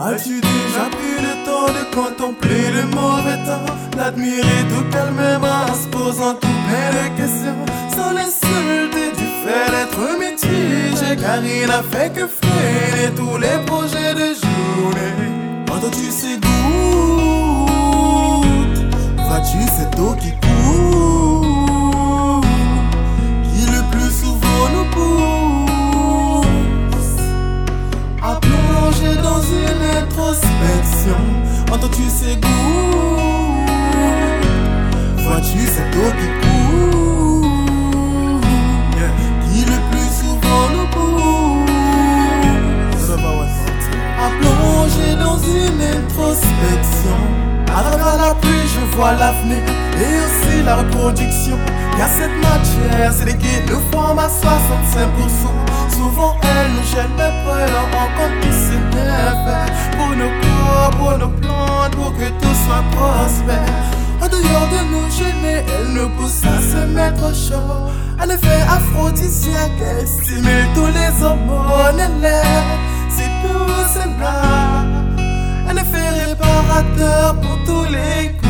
As-tu déjà pris le temps de contempler le mauvais temps, l'admirer tout calmement en se posant tout plein questions, sans l'insulter du fait d'être mitigé, car il n'a fait que freiner tous les projets de journée. Quand tu sais gouttes, vois-tu cette eau qui coule, Entends-tu ces gouttes, vois-tu cette eau qui coule, qui le plus souvent nous pousse à plonger dans une introspection. À la pluie, je vois l'avenir et aussi la reproduction. Car cette matière, c'est guides nous forment à 65%. En dehors de nous gêner, elle nous pousse à se mettre au chaud. En effet, aphrodisiaque, elle stimule tous les hormones, elle est si douce et là. Un effet réparateur pour tous les coups.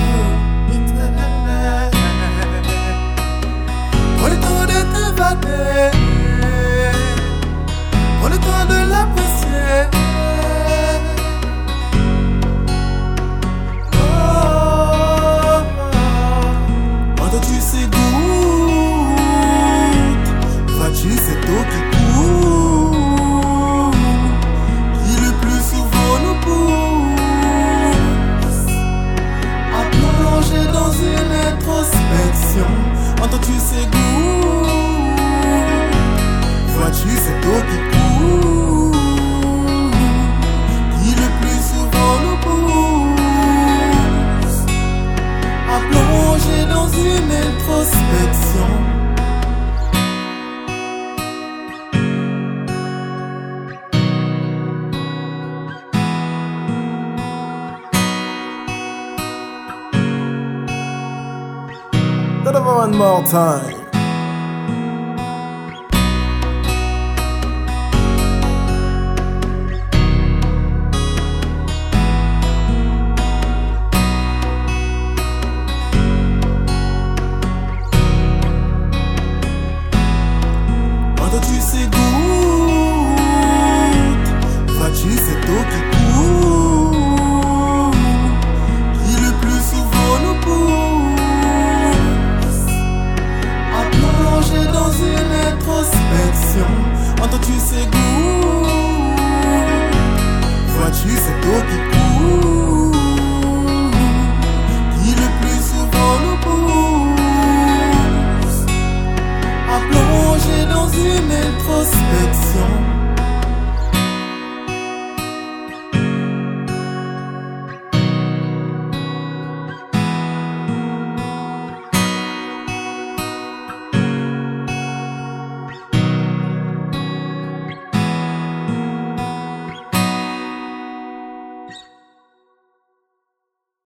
One more time.